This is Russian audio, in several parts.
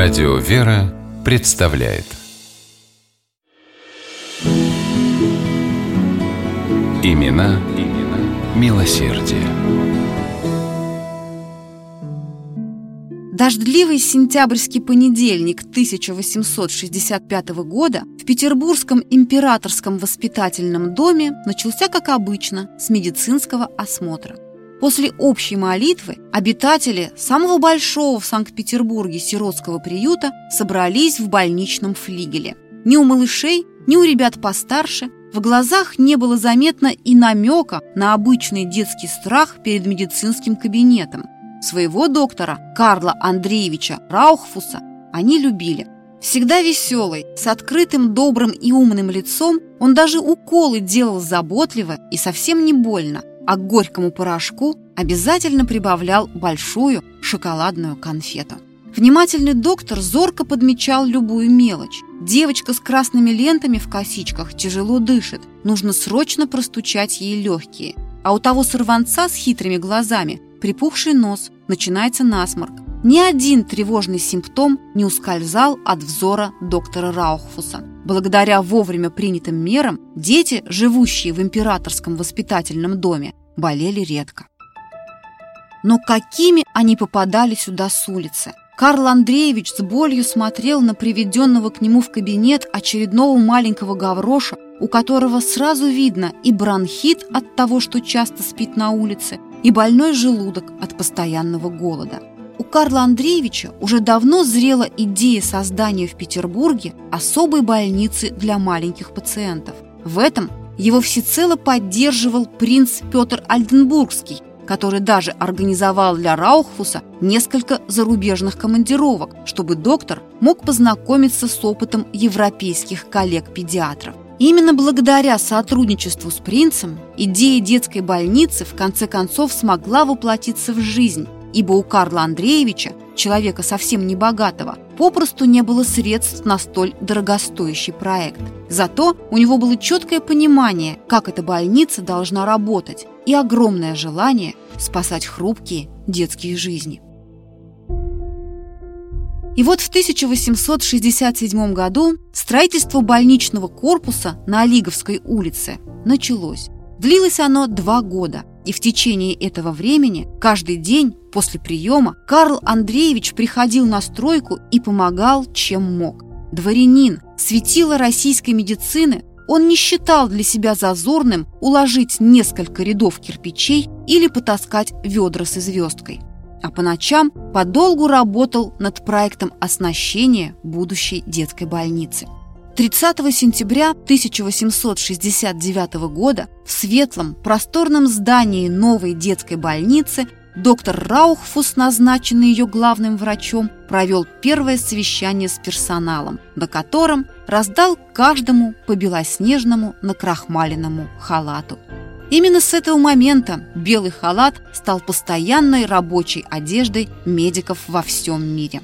Радио «Вера» представляет Имена, имена милосердие. Дождливый сентябрьский понедельник 1865 года в Петербургском императорском воспитательном доме начался, как обычно, с медицинского осмотра. После общей молитвы обитатели самого большого в Санкт-Петербурге сиротского приюта собрались в больничном флигеле. Ни у малышей, ни у ребят постарше в глазах не было заметно и намека на обычный детский страх перед медицинским кабинетом. Своего доктора Карла Андреевича Раухфуса они любили. Всегда веселый, с открытым, добрым и умным лицом, он даже уколы делал заботливо и совсем не больно – а к горькому порошку обязательно прибавлял большую шоколадную конфету. Внимательный доктор зорко подмечал любую мелочь. Девочка с красными лентами в косичках тяжело дышит, нужно срочно простучать ей легкие. А у того сорванца с хитрыми глазами припухший нос, начинается насморк. Ни один тревожный симптом не ускользал от взора доктора Раухфуса. Благодаря вовремя принятым мерам дети, живущие в императорском воспитательном доме, болели редко. Но какими они попадали сюда с улицы? Карл Андреевич с болью смотрел на приведенного к нему в кабинет очередного маленького гавроша, у которого сразу видно и бронхит от того, что часто спит на улице, и больной желудок от постоянного голода. У Карла Андреевича уже давно зрела идея создания в Петербурге особой больницы для маленьких пациентов. В этом его всецело поддерживал принц Петр Альденбургский, который даже организовал для Раухфуса несколько зарубежных командировок, чтобы доктор мог познакомиться с опытом европейских коллег-педиатров. Именно благодаря сотрудничеству с принцем идея детской больницы в конце концов смогла воплотиться в жизнь, ибо у Карла Андреевича, человека совсем не богатого, попросту не было средств на столь дорогостоящий проект. Зато у него было четкое понимание, как эта больница должна работать, и огромное желание спасать хрупкие детские жизни. И вот в 1867 году строительство больничного корпуса на Олиговской улице началось. Длилось оно два года, и в течение этого времени каждый день после приема Карл Андреевич приходил на стройку и помогал, чем мог. Дворянин, светило российской медицины, он не считал для себя зазорным уложить несколько рядов кирпичей или потаскать ведра с звездкой а по ночам подолгу работал над проектом оснащения будущей детской больницы. 30 сентября 1869 года в светлом, просторном здании новой детской больницы доктор Раухфус, назначенный ее главным врачом, провел первое совещание с персоналом, на котором раздал каждому по белоснежному накрахмаленному халату. Именно с этого момента белый халат стал постоянной рабочей одеждой медиков во всем мире.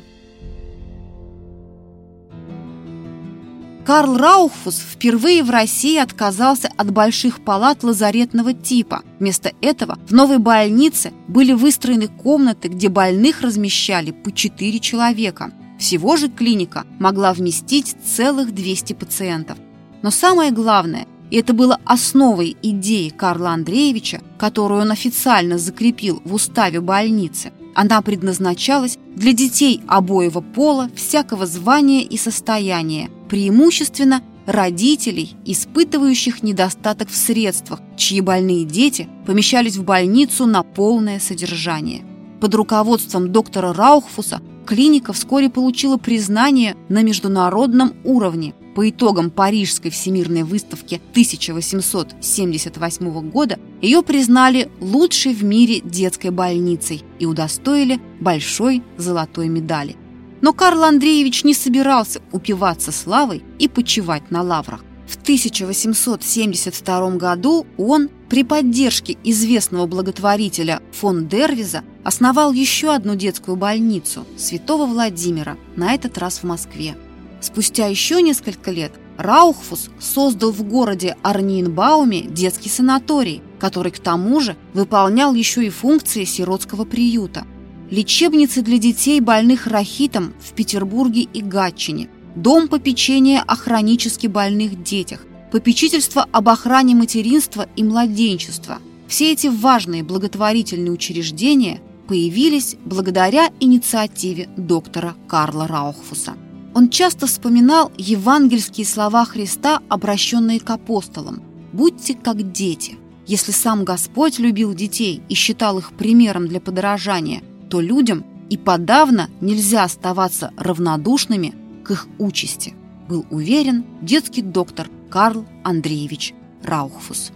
Карл Раухфус впервые в России отказался от больших палат лазаретного типа. Вместо этого в новой больнице были выстроены комнаты, где больных размещали по 4 человека. Всего же клиника могла вместить целых 200 пациентов. Но самое главное, и это было основой идеи Карла Андреевича, которую он официально закрепил в уставе больницы. Она предназначалась для детей обоего пола, всякого звания и состояния, преимущественно родителей, испытывающих недостаток в средствах, чьи больные дети помещались в больницу на полное содержание. Под руководством доктора Раухфуса клиника вскоре получила признание на международном уровне. По итогам Парижской всемирной выставки 1878 года ее признали лучшей в мире детской больницей и удостоили большой золотой медали. Но Карл Андреевич не собирался упиваться славой и почивать на лаврах. В 1872 году он при поддержке известного благотворителя фон Дервиза основал еще одну детскую больницу Святого Владимира, на этот раз в Москве. Спустя еще несколько лет Раухфус создал в городе Арниенбауме детский санаторий, который к тому же выполнял еще и функции сиротского приюта. Лечебницы для детей, больных рахитом в Петербурге и Гатчине, дом попечения о хронически больных детях, попечительство об охране материнства и младенчества. Все эти важные благотворительные учреждения появились благодаря инициативе доктора Карла Раухфуса. Он часто вспоминал евангельские слова Христа, обращенные к апостолам «Будьте как дети». Если сам Господь любил детей и считал их примером для подражания, то людям и подавно нельзя оставаться равнодушными к их участи, был уверен детский доктор Карл Андреевич Раухфус.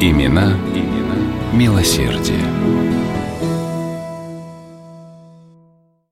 Имена, имена милосердие.